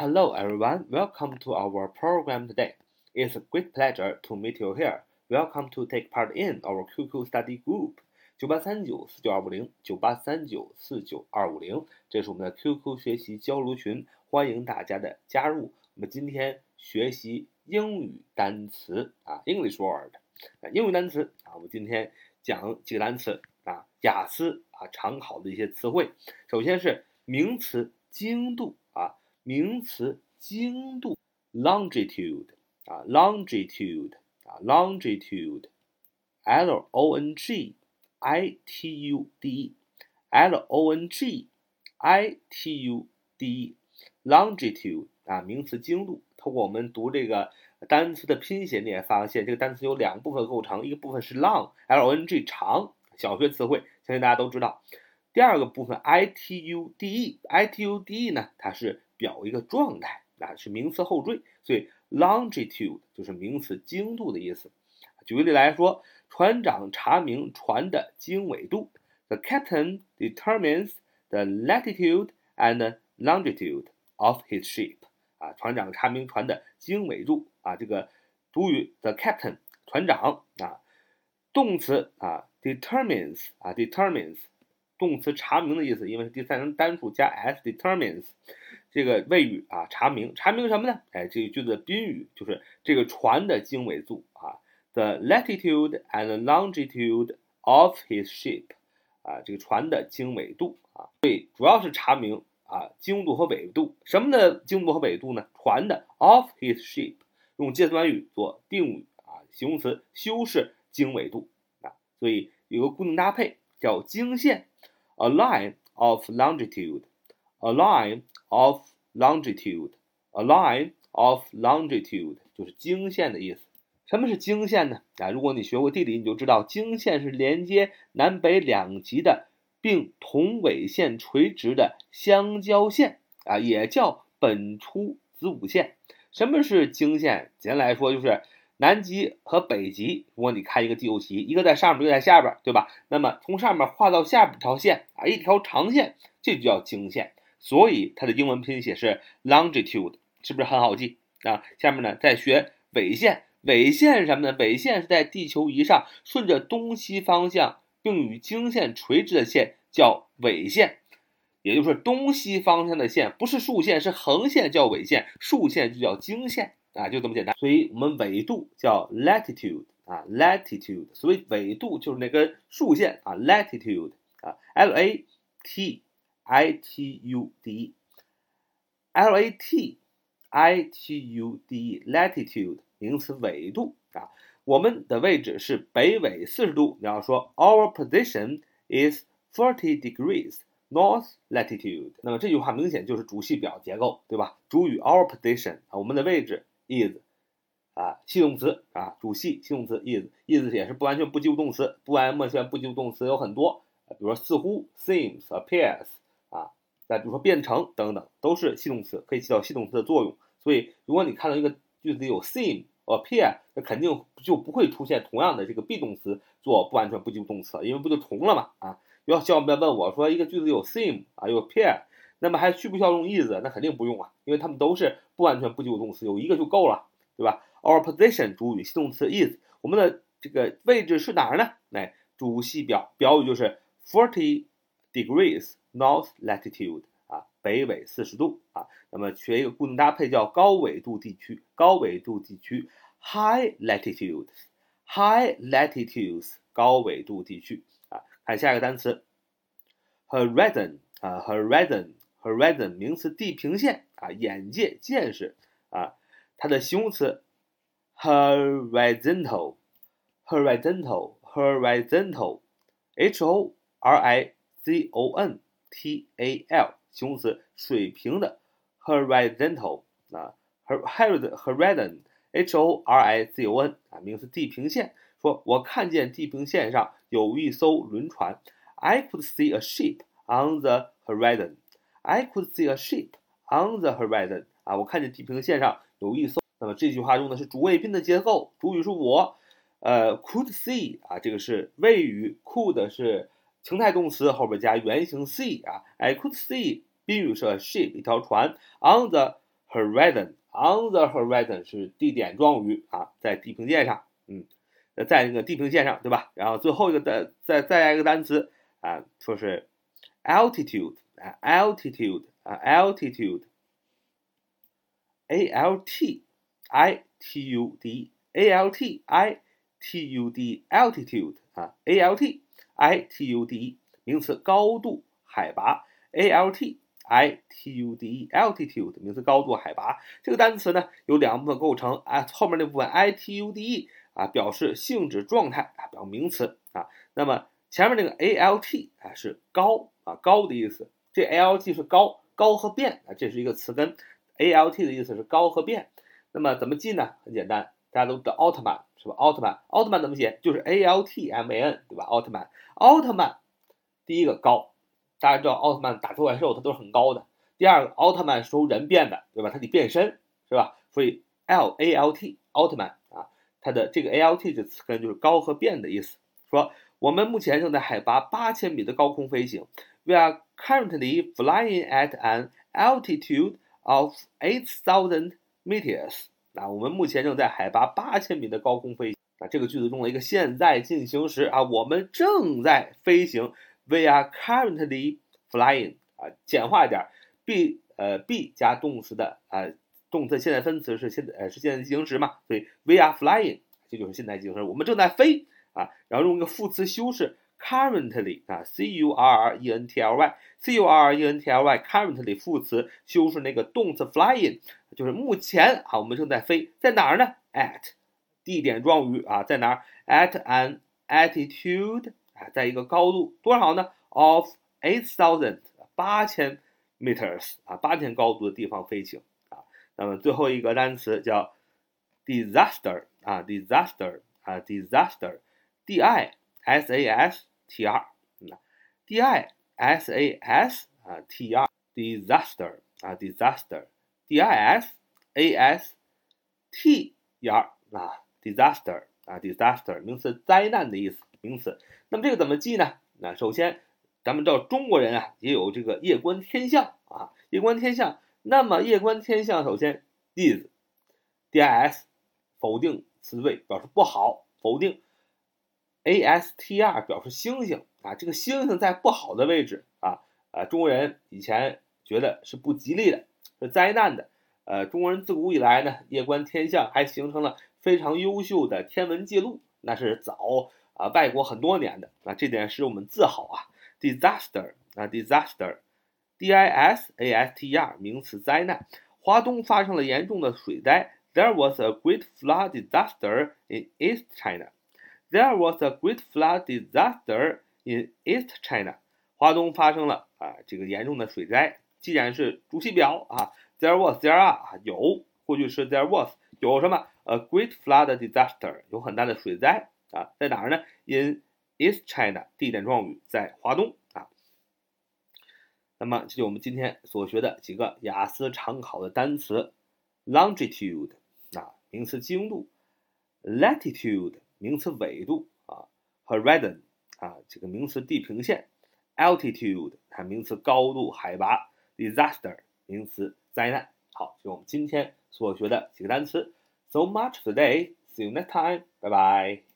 Hello, everyone. Welcome to our program today. It's a great pleasure to meet you here. Welcome to take part in our QQ study group. 九八三九四九二五零九八三九四九二五零，这是我们的 QQ 学习交流群，欢迎大家的加入。我们今天学习英语单词啊，English word 啊，英语单词啊，我们今天讲几个单词啊，雅思啊常考的一些词汇。首先是名词精度，名词精度，longitude 啊，longitude 啊，longitude，L O N G。I T U D E L O N G I T U D E longitude 啊，名词精度。通过我们读这个单词的拼写，你也发现这个单词有两部分构成，一个部分是 long L O N G 长，小学词汇，相信大家都知道。第二个部分 I T U D E I T U D E 呢，它是表一个状态啊，是名词后缀，所以 longitude 就是名词精度的意思。举个例来说。船长查明船的经纬度。The captain determines the latitude and longitude of his ship. 啊，船长查明船的经纬度。啊，这个主语 the captain 船长啊，动词啊 determines 啊 determines 动词查明的意思，因为第三人单数加 s determines 这个谓语啊查明查明什么呢？哎，这个句子的宾语就是这个船的经纬度啊。the latitude and longitude of his ship，啊，这个船的经纬度啊，所以主要是查明啊经度和纬度。什么的经度和纬度呢？船的 of his ship，用介词短语做定语啊，形容词修饰经纬度啊，所以有个固定搭配叫经线，a line of longitude，a line of longitude，a line of longitude 就是经线的意思。什么是经线呢？啊，如果你学过地理，你就知道经线是连接南北两极的，并同纬线垂直的相交线啊，也叫本初子午线。什么是经线？简单来说，就是南极和北极。如果你看一个地球仪，一个在上面，一个在下边，对吧？那么从上面画到下边这条线啊，一条长线，这就叫经线。所以它的英文拼写是 longitude，是不是很好记啊？下面呢，再学纬线。纬线是什么呢？纬线是在地球仪上顺着东西方向，并与经线垂直的线叫纬线，也就是说东西方向的线，不是竖线，是横线叫纬线，竖线就叫经线啊，就这么简单。所以我们纬度叫 latitude 啊，latitude，所以纬度就是那根竖线啊，latitude 啊，l a t i t u d，l a t i t u d，latitude。名词纬度啊，我们的位置是北纬四十度。你要说 Our position is thirty degrees north latitude。那么这句话明显就是主系表结构，对吧？主语 Our position 啊，我们的位置 is 啊，系动词啊，主系系动词 is，is 也是不完全不及物动词，不完全不及物动词有很多，比如说似乎 seems appears 那，比如说变成等等，都是系动词，可以起到系动词的作用。所以如果你看到一个句子里有 seem appear，那肯定就不会出现同样的这个 be 动词做不完全不及物动词，因为不就重了嘛啊？要小伙伴问我说，一个句子有 seem 啊，有 appear，那么还需不需要用 is？那肯定不用啊，因为它们都是不完全不及物动词，有一个就够了，对吧？Our position 主语系动词 is，我们的这个位置是哪儿呢？哎，主系表表语就是 forty degrees north latitude 啊。北纬四十度啊，那么学一个固定搭配叫高纬度地区，高纬度地区 high latitude，high latitudes 高纬度地区啊。看下一个单词 horizon 啊，horizon，horizon 名词地平线啊，眼界见识啊，它的形容词 horizontal，horizontal，horizontal，h o r i z o n t a l。形容词水平的 horizontal 啊，horizon，h o r i z o n 啊，名词地平线。说我看见地平线上有一艘轮船，I could see a ship on the horizon。I could see a ship on the horizon 啊，我看见地平线上有一艘。那么这句话用的是主谓宾的结构，主语是我，呃，could see 啊，这个是谓语，could 是。情态动词后边加原形 see 啊，I could see 宾语是 ship 一条船 on the horizon，on the horizon 是地点状语啊，在地平线上，嗯，在那个地平线上，对吧？然后最后一个再再再来一个单词啊，说是 altitude 啊，altitude 啊 altitude。alti t u d e，alti t u d altitude 啊，a l t i t u d e 名词，高度、海拔 a l t i t u d e altitude 名词高度海拔，这个单词呢有两部分构成啊，后面那部分 itude 啊表示性质状态啊，表名词啊，那么前面那个 alt 啊是高啊高的意思，这 alt 是高高和变啊，这是一个词根，alt 的意思是高和变，那么怎么记呢？很简单，大家都知道奥特曼是吧？奥特曼，奥特曼怎么写？就是 altman 对吧？奥特曼，奥特曼第一个高。大家知道奥特曼打怪兽，它都是很高的。第二个，奥特曼是由人变的，对吧？它得变身，是吧？所以 L A L T 奥特曼啊，它的这个 A L T 这词根就是高和变的意思。说我们目前正在海拔八千米的高空飞行，We are currently flying at an altitude of eight thousand meters。啊，我们目前正在海拔八千米的高空飞行。啊，这个句子中的一个现在进行时啊，我们正在飞行。We are currently flying 啊，简化一点，be 呃 be 加动词的啊，动词现在分词是现在呃是现在进行时嘛，所以 we are flying 这就是现在进行时，我们正在飞啊，然后用一个副词修饰 currently 啊，c u r r e n t l y，c u r r e n t l y currently 副词修饰那个动词 flying，就是目前啊我们正在飞，在哪儿呢？at 地点状语啊，在哪儿？at an altitude 啊。在一个高度多少呢？Of eight thousand 八千 meters 啊，八千高度的地方飞行啊。那么最后一个单词叫 disaster 啊，disaster 啊，disaster，d i s a s t r，嗯，d i s a s 啊，t r，disaster 啊，disaster，d i s a s t r 啊，disaster 啊，disaster 名词，灾难的意思。名词，那么这个怎么记呢？那首先，咱们知道中国人啊也有这个夜观天象啊，夜观天象。那么夜观天象，首先 is d i s 否定词缀表示不好，否定，a s t r 表示星星啊，这个星星在不好的位置啊，呃，中国人以前觉得是不吉利的，是灾难的。呃，中国人自古以来呢，夜观天象还形成了非常优秀的天文记录，那是早。啊，外国很多年的啊，这点使我们自豪啊。disaster 啊，disaster，D I S A S T R 名词，灾难。华东发生了严重的水灾。There was a great flood disaster in East China. There was a great flood disaster in East China. 华东发生了啊这个严重的水灾。既然是主系表啊，there was，there are 啊有，过去式 there was 有什么？A great flood disaster 有很大的水灾。啊，在哪儿呢？In East China，地点状语在华东啊。那么，这就我们今天所学的几个雅思常考的单词：longitude 啊，名词经度；latitude 名词纬度啊；horizon 啊，这个名词地平线；altitude 它名词高度海拔；disaster 名词灾难。好，就我们今天所学的几个单词。So much today. See you next time. Bye bye.